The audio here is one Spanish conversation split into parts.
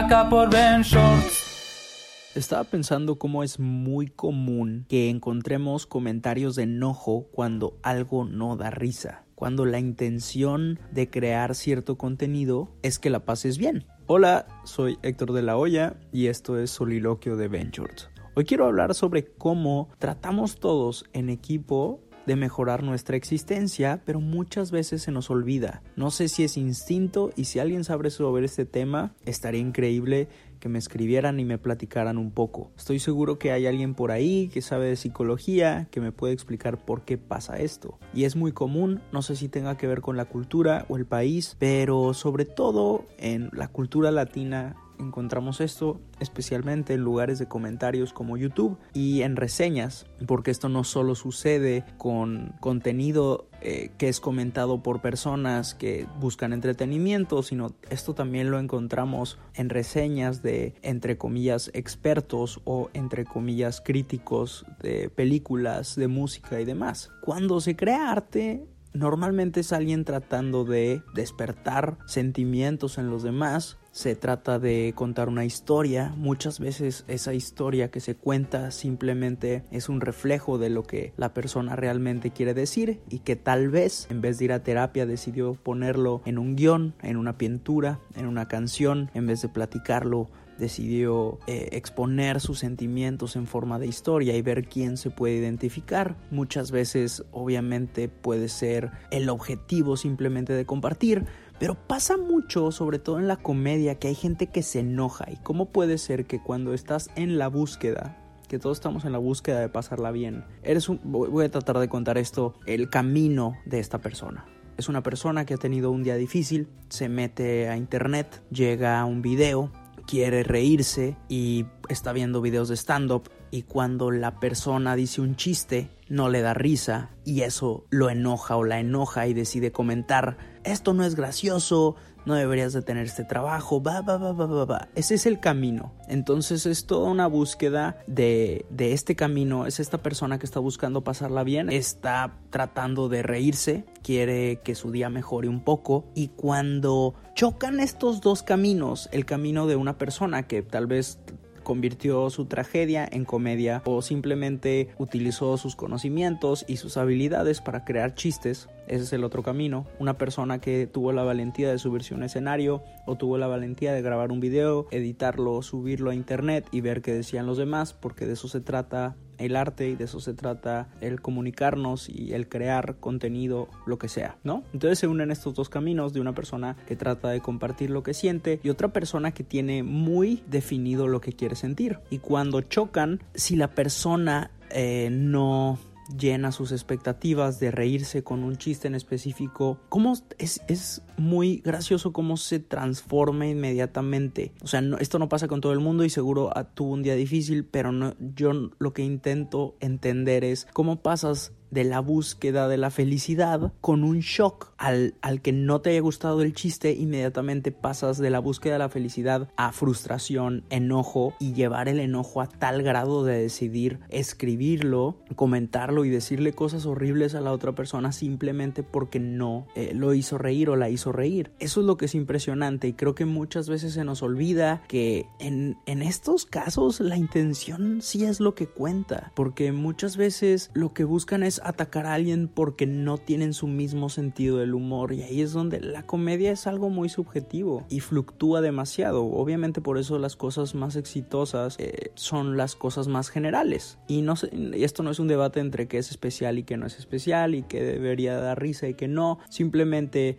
acá por Ben Shorts. Estaba pensando cómo es muy común que encontremos comentarios de enojo cuando algo no da risa, cuando la intención de crear cierto contenido es que la pases bien. Hola, soy Héctor de la Hoya y esto es Soliloquio de Ventures. Hoy quiero hablar sobre cómo tratamos todos en equipo de mejorar nuestra existencia, pero muchas veces se nos olvida. No sé si es instinto y si alguien sabe sobre este tema, estaría increíble que me escribieran y me platicaran un poco. Estoy seguro que hay alguien por ahí que sabe de psicología que me puede explicar por qué pasa esto. Y es muy común, no sé si tenga que ver con la cultura o el país, pero sobre todo en la cultura latina encontramos esto especialmente en lugares de comentarios como YouTube y en reseñas, porque esto no solo sucede con contenido eh, que es comentado por personas que buscan entretenimiento, sino esto también lo encontramos en reseñas de, entre comillas, expertos o, entre comillas, críticos de películas, de música y demás. Cuando se crea arte, normalmente es alguien tratando de despertar sentimientos en los demás se trata de contar una historia. Muchas veces esa historia que se cuenta simplemente es un reflejo de lo que la persona realmente quiere decir y que tal vez en vez de ir a terapia decidió ponerlo en un guion, en una pintura, en una canción, en vez de platicarlo decidió eh, exponer sus sentimientos en forma de historia y ver quién se puede identificar. Muchas veces obviamente puede ser el objetivo simplemente de compartir, pero pasa mucho, sobre todo en la comedia, que hay gente que se enoja. ¿Y cómo puede ser que cuando estás en la búsqueda, que todos estamos en la búsqueda de pasarla bien, eres un, voy a tratar de contar esto, el camino de esta persona. Es una persona que ha tenido un día difícil, se mete a internet, llega a un video, quiere reírse y está viendo videos de stand-up y cuando la persona dice un chiste no le da risa y eso lo enoja o la enoja y decide comentar esto no es gracioso, no deberías de tener este trabajo, va, va, va, va, va, va. Ese es el camino. Entonces es toda una búsqueda de, de este camino. Es esta persona que está buscando pasarla bien, está tratando de reírse, quiere que su día mejore un poco y cuando chocan estos dos caminos, el camino de una persona que tal vez convirtió su tragedia en comedia o simplemente utilizó sus conocimientos y sus habilidades para crear chistes. Ese es el otro camino. Una persona que tuvo la valentía de subirse a un escenario o tuvo la valentía de grabar un video, editarlo, subirlo a internet y ver qué decían los demás, porque de eso se trata el arte y de eso se trata el comunicarnos y el crear contenido, lo que sea, ¿no? Entonces se unen estos dos caminos de una persona que trata de compartir lo que siente y otra persona que tiene muy definido lo que quiere sentir. Y cuando chocan, si la persona eh, no llena sus expectativas de reírse con un chiste en específico, cómo es, es muy gracioso cómo se transforma inmediatamente. O sea, esto no pasa con todo el mundo y seguro ah, tuvo un día difícil, pero no, yo lo que intento entender es cómo pasas de la búsqueda de la felicidad con un shock al, al, que no te haya gustado el chiste, inmediatamente pasas de la búsqueda de la felicidad a frustración, enojo y llevar el enojo a tal grado de decidir escribirlo, comentarlo y decirle cosas horribles a la otra persona simplemente porque no eh, lo hizo reír o la hizo reír. Eso es lo que es impresionante y creo que muchas veces se nos olvida que en, en estos casos la intención sí es lo que cuenta, porque muchas veces lo que buscan es atacar a alguien porque no tienen su mismo sentido del humor y ahí es donde la comedia es algo muy subjetivo y fluctúa demasiado. Obviamente por eso las cosas más exitosas eh, son las cosas más generales y no sé, esto no es un debate entre qué es especial y qué no es especial y qué debería dar risa y qué no. Simplemente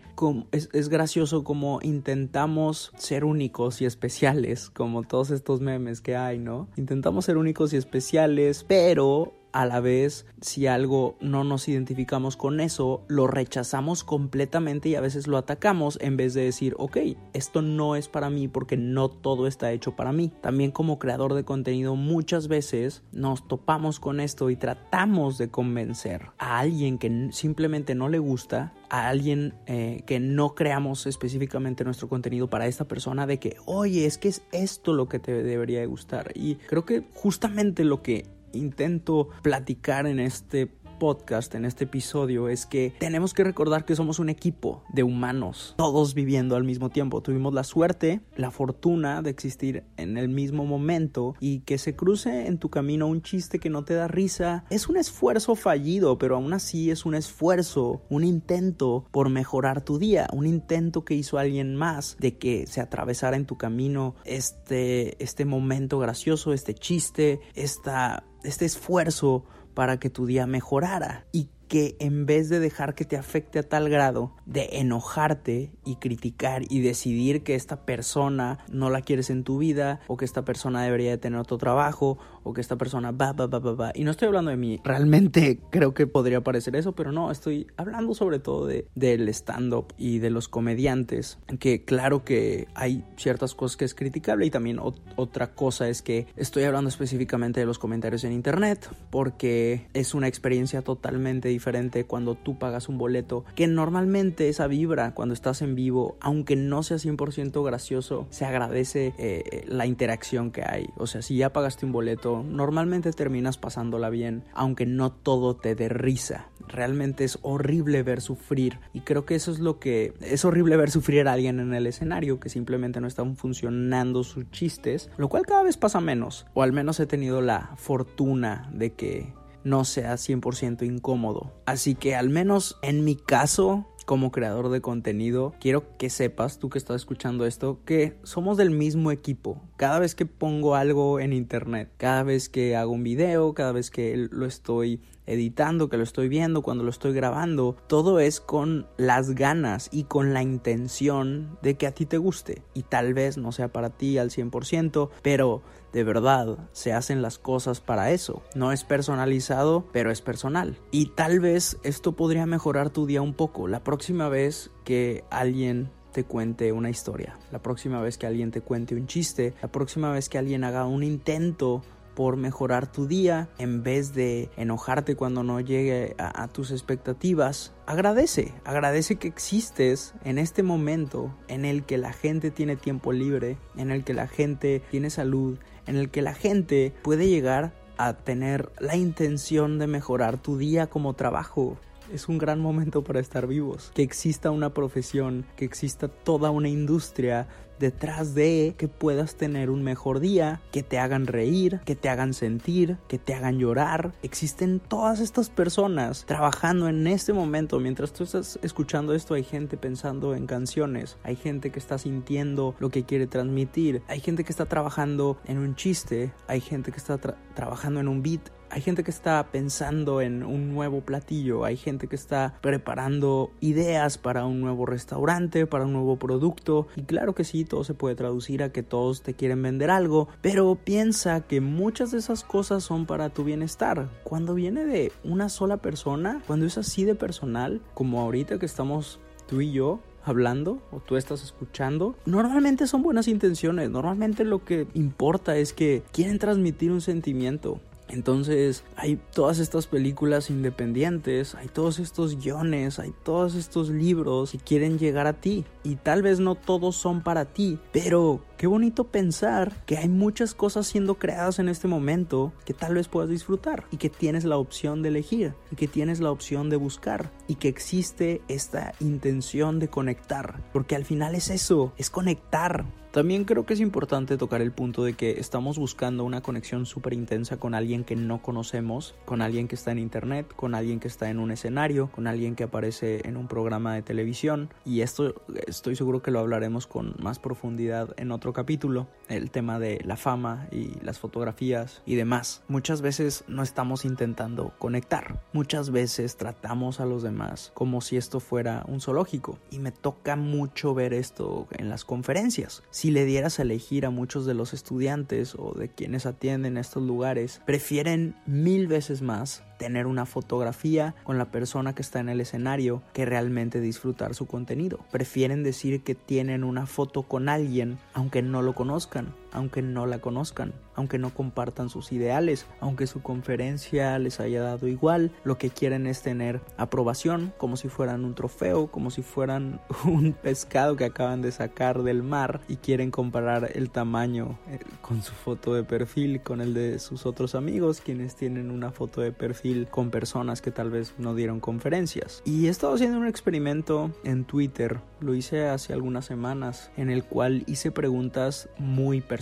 es, es gracioso como intentamos ser únicos y especiales como todos estos memes que hay, ¿no? Intentamos ser únicos y especiales, pero a la vez, si algo no nos identificamos con eso, lo rechazamos completamente y a veces lo atacamos en vez de decir, ok, esto no es para mí porque no todo está hecho para mí. También como creador de contenido muchas veces nos topamos con esto y tratamos de convencer a alguien que simplemente no le gusta, a alguien eh, que no creamos específicamente nuestro contenido para esta persona de que, oye, es que es esto lo que te debería de gustar. Y creo que justamente lo que intento platicar en este podcast, en este episodio, es que tenemos que recordar que somos un equipo de humanos, todos viviendo al mismo tiempo. Tuvimos la suerte, la fortuna de existir en el mismo momento y que se cruce en tu camino un chiste que no te da risa. Es un esfuerzo fallido, pero aún así es un esfuerzo, un intento por mejorar tu día, un intento que hizo alguien más de que se atravesara en tu camino este, este momento gracioso, este chiste, esta, este esfuerzo para que tu día mejorara y que en vez de dejar que te afecte a tal grado de enojarte y criticar y decidir que esta persona no la quieres en tu vida o que esta persona debería de tener otro trabajo o que esta persona va, va, va, va, va. Y no estoy hablando de mí, realmente creo que podría parecer eso, pero no, estoy hablando sobre todo de, del stand-up y de los comediantes, que claro que hay ciertas cosas que es criticable y también otra cosa es que estoy hablando específicamente de los comentarios en internet porque es una experiencia totalmente diferente cuando tú pagas un boleto, que normalmente esa vibra cuando estás en vivo, aunque no sea 100% gracioso, se agradece eh, la interacción que hay. O sea, si ya pagaste un boleto, normalmente terminas pasándola bien, aunque no todo te dé risa. Realmente es horrible ver sufrir y creo que eso es lo que es horrible ver sufrir a alguien en el escenario que simplemente no están funcionando sus chistes, lo cual cada vez pasa menos, o al menos he tenido la fortuna de que no sea 100% incómodo. Así que al menos en mi caso, como creador de contenido, quiero que sepas, tú que estás escuchando esto, que somos del mismo equipo. Cada vez que pongo algo en internet, cada vez que hago un video, cada vez que lo estoy editando, que lo estoy viendo, cuando lo estoy grabando, todo es con las ganas y con la intención de que a ti te guste. Y tal vez no sea para ti al 100%, pero de verdad se hacen las cosas para eso. No es personalizado, pero es personal. Y tal vez esto podría mejorar tu día un poco. La próxima vez que alguien te cuente una historia, la próxima vez que alguien te cuente un chiste, la próxima vez que alguien haga un intento por mejorar tu día, en vez de enojarte cuando no llegue a, tus expectativas, agradece, agradece que existes en este momento en el que la gente tiene tiempo libre, en el que la gente tiene salud, en el que la gente puede llegar a tener la intención de mejorar tu día como trabajo. Es un gran momento para estar vivos. Que exista una profesión, que exista toda una industria detrás de que puedas tener un mejor día, que te hagan reír, que te hagan sentir, que te hagan llorar. Existen todas estas personas trabajando en este momento. Mientras tú estás escuchando esto, hay gente pensando en canciones, hay gente que está sintiendo lo que quiere transmitir, hay gente que está trabajando en un chiste, hay gente que está trabajando en un beat hay gente que está pensando en un nuevo platillo, hay gente que está preparando ideas para un nuevo restaurante, para un nuevo producto. Y claro que sí, todo se puede traducir a que todos te quieren vender algo, pero piensa que muchas de esas cosas son para tu bienestar. Cuando viene de una sola persona, cuando es así de personal, como ahorita que estamos tú y yo, hablando o tú estás escuchando, normalmente son buenas intenciones, normalmente lo que importa es que quieren transmitir un sentimiento, entonces hay todas estas películas independientes, hay todos estos guiones, hay todos estos libros que quieren llegar a ti. Y tal vez no todos son para ti, pero Qué bonito pensar que hay muchas cosas siendo creadas en este momento que tal vez puedas disfrutar y que tienes la opción de elegir y que tienes la opción de buscar y que existe esta intención de conectar. Porque al final es eso, es conectar. También creo que es importante tocar el punto de que estamos buscando una conexión súper intensa con alguien que no conocemos, con alguien que está en internet, con alguien que está en un escenario, con alguien que aparece en un programa de televisión. Y esto estoy seguro que lo hablaremos con más profundidad en otro capítulo, el tema de la fama y las fotografías y demás. Muchas veces no estamos intentando conectar, muchas veces tratamos a los demás como si esto fuera un zoológico. Y me toca mucho ver esto en las conferencias si le dieras a elegir a muchos de los estudiantes o de quienes atienden estos lugares, prefieren mil veces más tener una fotografía con la persona que está en el escenario que realmente disfrutar su contenido. Prefieren decir que tienen una foto con alguien aunque no lo conozcan, aunque no la conozcan, aunque no compartan sus ideales, aunque su conferencia les haya dado igual, lo que quieren es tener aprobación como si fueran un trofeo, como si fueran un pescado que acaban de sacar del mar y quieren comparar el tamaño eh, con su foto de perfil con el de sus otros amigos quienes tienen una foto de perfil con personas que tal vez no dieron conferencias. Y he estado haciendo un experimento en Twitter, lo hice hace algunas semanas, en el cual hice preguntas muy personales,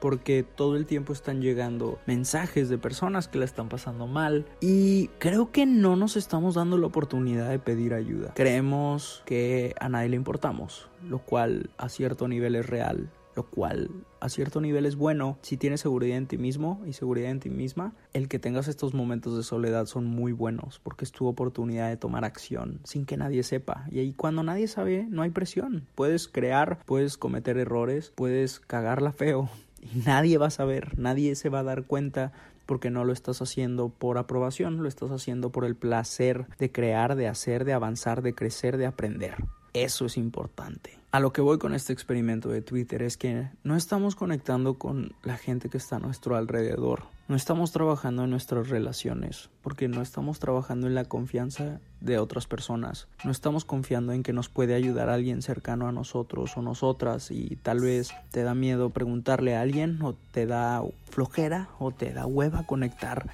porque todo el tiempo están llegando mensajes de personas que la están pasando mal y creo que no nos estamos dando la oportunidad de pedir ayuda. Creemos que a nadie le importamos, lo cual a cierto nivel es real lo cual a cierto nivel es bueno si tienes seguridad en ti mismo y seguridad en ti misma. El que tengas estos momentos de soledad son muy buenos porque es tu oportunidad de tomar acción sin que nadie sepa. Y ahí cuando nadie sabe no hay presión. Puedes crear, puedes cometer errores, puedes cagarla feo y nadie va a saber, nadie se va a dar cuenta porque no lo estás haciendo por aprobación, lo estás haciendo por el placer de crear, de hacer, de avanzar, de crecer, de aprender. Eso es importante. A lo que voy con este experimento de Twitter es que no estamos conectando con la gente que está a nuestro alrededor. No estamos trabajando en nuestras relaciones porque no estamos trabajando en la confianza de otras personas. No estamos confiando en que nos puede ayudar alguien cercano a nosotros o nosotras y tal vez te da miedo preguntarle a alguien o te da flojera o te da hueva conectar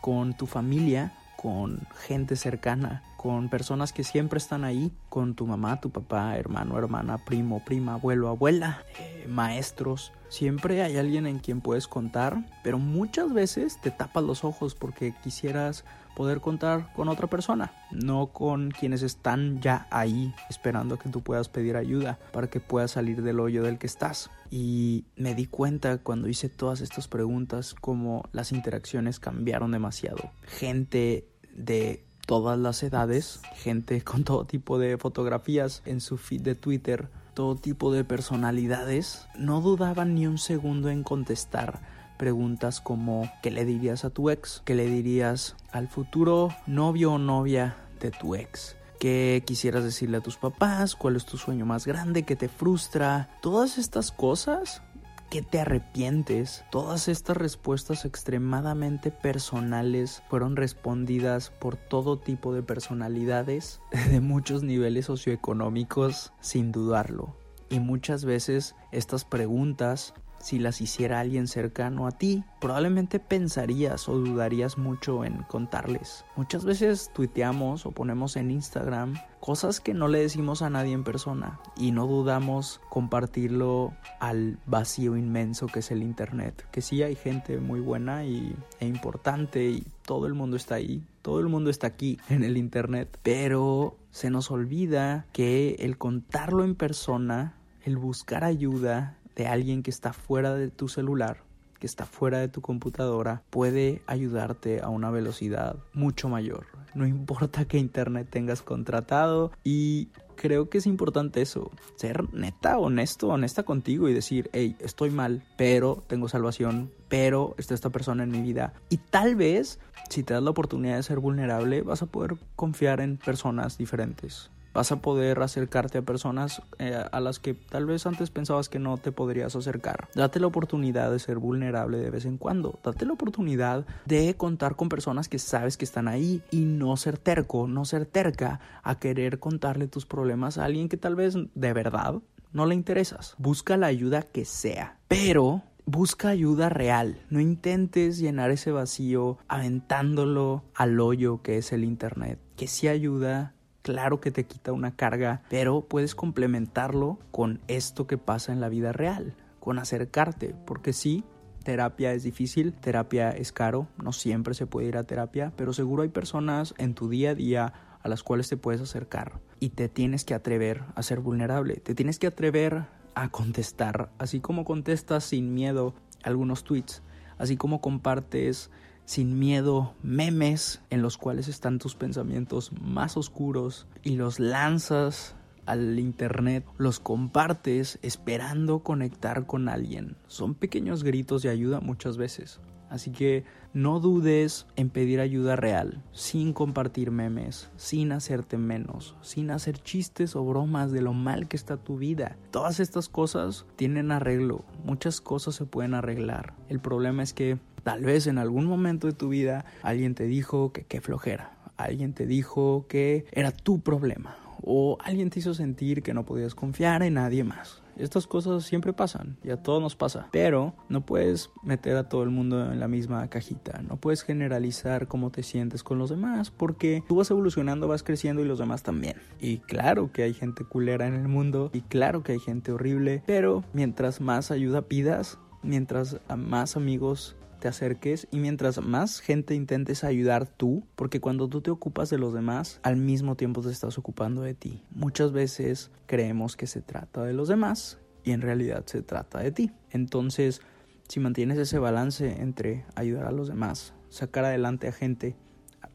con tu familia, con gente cercana con personas que siempre están ahí, con tu mamá, tu papá, hermano, hermana, primo, prima, abuelo, abuela, eh, maestros. Siempre hay alguien en quien puedes contar, pero muchas veces te tapas los ojos porque quisieras poder contar con otra persona, no con quienes están ya ahí esperando que tú puedas pedir ayuda para que puedas salir del hoyo del que estás. Y me di cuenta cuando hice todas estas preguntas como las interacciones cambiaron demasiado. Gente de todas las edades, gente con todo tipo de fotografías en su feed de Twitter, todo tipo de personalidades, no dudaban ni un segundo en contestar preguntas como ¿qué le dirías a tu ex? ¿Qué le dirías al futuro novio o novia de tu ex? ¿Qué quisieras decirle a tus papás? ¿Cuál es tu sueño más grande? ¿Qué te frustra? Todas estas cosas qué te arrepientes? Todas estas respuestas extremadamente personales fueron respondidas por todo tipo de personalidades de muchos niveles socioeconómicos sin dudarlo. Y muchas veces estas preguntas si las hiciera alguien cercano a ti, probablemente pensarías o dudarías mucho en contarles. Muchas veces tuiteamos o ponemos en Instagram cosas que no le decimos a nadie en persona y no dudamos compartirlo al vacío inmenso que es el internet. Que sí hay gente muy buena y, e importante y todo el mundo está ahí, todo el mundo está aquí en el internet, pero se nos olvida que el contarlo en persona, el buscar ayuda, de alguien que está fuera de tu celular, que está fuera de tu computadora, puede ayudarte a una velocidad mucho mayor. No importa qué internet tengas contratado y creo que es importante eso, ser neta, honesto, honesta contigo y decir, hey, estoy mal, pero tengo salvación, pero está esta persona en mi vida. Y tal vez, si te das la oportunidad de ser vulnerable, vas a poder confiar en personas diferentes vas a poder acercarte a personas eh, a las que tal vez antes pensabas que no te podrías acercar. Date la oportunidad de ser vulnerable de vez en cuando. Date la oportunidad de contar con personas que sabes que están ahí y no ser terco, no ser terca a querer contarle tus problemas a alguien que tal vez de verdad no le interesas. Busca la ayuda que sea, pero busca ayuda real. No intentes llenar ese vacío aventándolo al hoyo que es el Internet. Que sí ayuda, claro que te quita una carga, pero puedes complementarlo con esto que pasa en la vida real, con acercarte, porque sí, terapia es difícil, terapia es caro, no siempre se puede ir a terapia, pero seguro hay personas en tu día a día a las cuales te puedes acercar y te tienes que atrever a ser vulnerable, te tienes que atrever a contestar, así como contestas sin miedo algunos tweets, así como compartes sin miedo memes en los cuales están tus pensamientos más oscuros y los lanzas al internet, los compartes esperando conectar con alguien. Son pequeños gritos de ayuda muchas veces. Así que no dudes en pedir ayuda real, sin compartir memes, sin hacerte menos, sin hacer chistes o bromas de lo mal que está tu vida. Todas estas cosas tienen arreglo, muchas cosas se pueden arreglar. El problema es que tal vez en algún momento de tu vida alguien te dijo que qué flojera, alguien te dijo que era tu problema o alguien te hizo sentir que no podías confiar en nadie más. Estas cosas siempre pasan y a todos nos pasa, pero no puedes meter a todo el mundo en la misma cajita, no puedes generalizar cómo te sientes con los demás porque tú vas evolucionando, vas creciendo y los demás también. Y claro que hay gente culera en el mundo y claro que hay gente horrible, pero mientras más ayuda pidas, mientras más amigos te acerques y mientras más gente intentes ayudar tú, porque cuando tú te ocupas de los demás, al mismo tiempo te estás ocupando de ti. Muchas veces creemos que se trata de los demás y en realidad se trata de ti. Entonces, si mantienes ese balance entre ayudar a los demás, sacar adelante a gente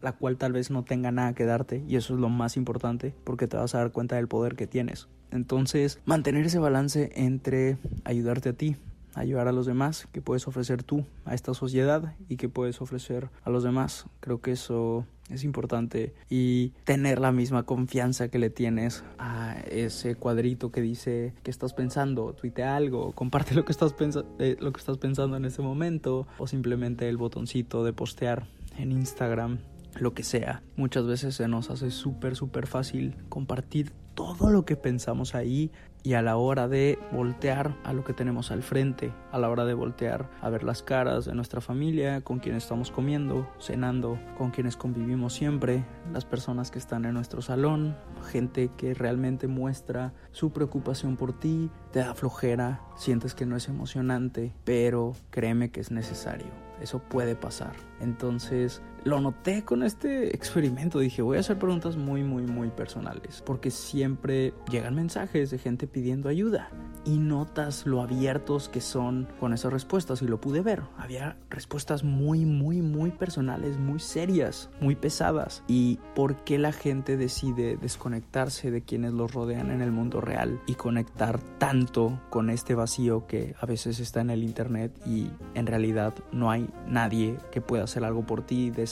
la cual tal vez no tenga nada que darte y eso es lo más importante porque te vas a dar cuenta del poder que tienes. Entonces, mantener ese balance entre ayudarte a ti, ayudar a los demás, que puedes ofrecer tú a esta sociedad y que puedes ofrecer a los demás. Creo que eso es importante y tener la misma confianza que le tienes a ese cuadrito que dice que estás pensando, tuitea algo, comparte lo que estás, eh, lo que estás pensando en ese momento o simplemente el botoncito de postear en Instagram lo que sea. Muchas veces se nos hace súper, súper fácil compartir todo lo que pensamos ahí y a la hora de voltear a lo que tenemos al frente, a la hora de voltear a ver las caras de nuestra familia, con quienes estamos comiendo, cenando, con quienes convivimos siempre, las personas que están en nuestro salón, gente que realmente muestra su preocupación por ti, te da flojera, sientes que no es emocionante, pero créeme que es necesario. Eso puede pasar. Entonces, lo noté con este experimento. Dije, voy a hacer preguntas muy, muy, muy personales. Porque siempre llegan mensajes de gente pidiendo ayuda. Y notas lo abiertos que son con esas respuestas. Y lo pude ver. Había respuestas muy, muy, muy personales, muy serias, muy pesadas. Y por qué la gente decide desconectarse de quienes los rodean en el mundo real y conectar tanto con este vacío que a veces está en el internet y en realidad no hay nadie que pueda hacer algo por ti de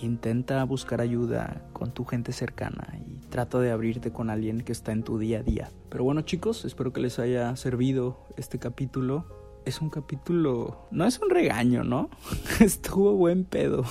Intenta buscar ayuda con tu gente cercana y trata de abrirte con alguien que está en tu día a día. Pero bueno chicos, espero que les haya servido este capítulo. Es un capítulo... No es un regaño, ¿no? Estuvo buen pedo.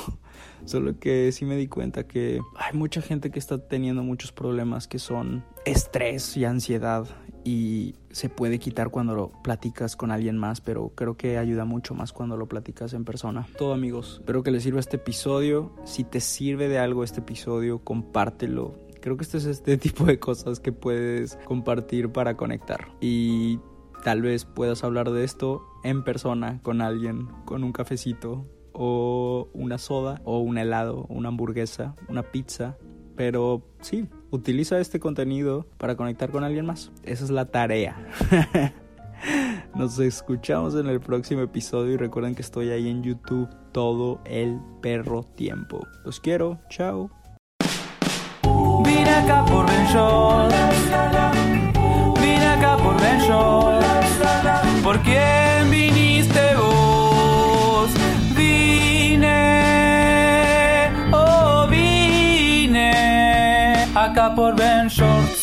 Solo que sí me di cuenta que hay mucha gente que está teniendo muchos problemas que son estrés y ansiedad y se puede quitar cuando lo platicas con alguien más, pero creo que ayuda mucho más cuando lo platicas en persona. Todo amigos, espero que les sirva este episodio. Si te sirve de algo este episodio, compártelo. Creo que este es este tipo de cosas que puedes compartir para conectar. Y tal vez puedas hablar de esto en persona con alguien, con un cafecito o una soda o un helado, una hamburguesa, una pizza. Pero sí, utiliza este contenido para conectar con alguien más. Esa es la tarea. Nos escuchamos en el próximo episodio y recuerden que estoy ahí en YouTube todo el perro tiempo. Los quiero, chao. Vine acá por Vine acá por ¿Por quién viniste acá por Ben Shorts.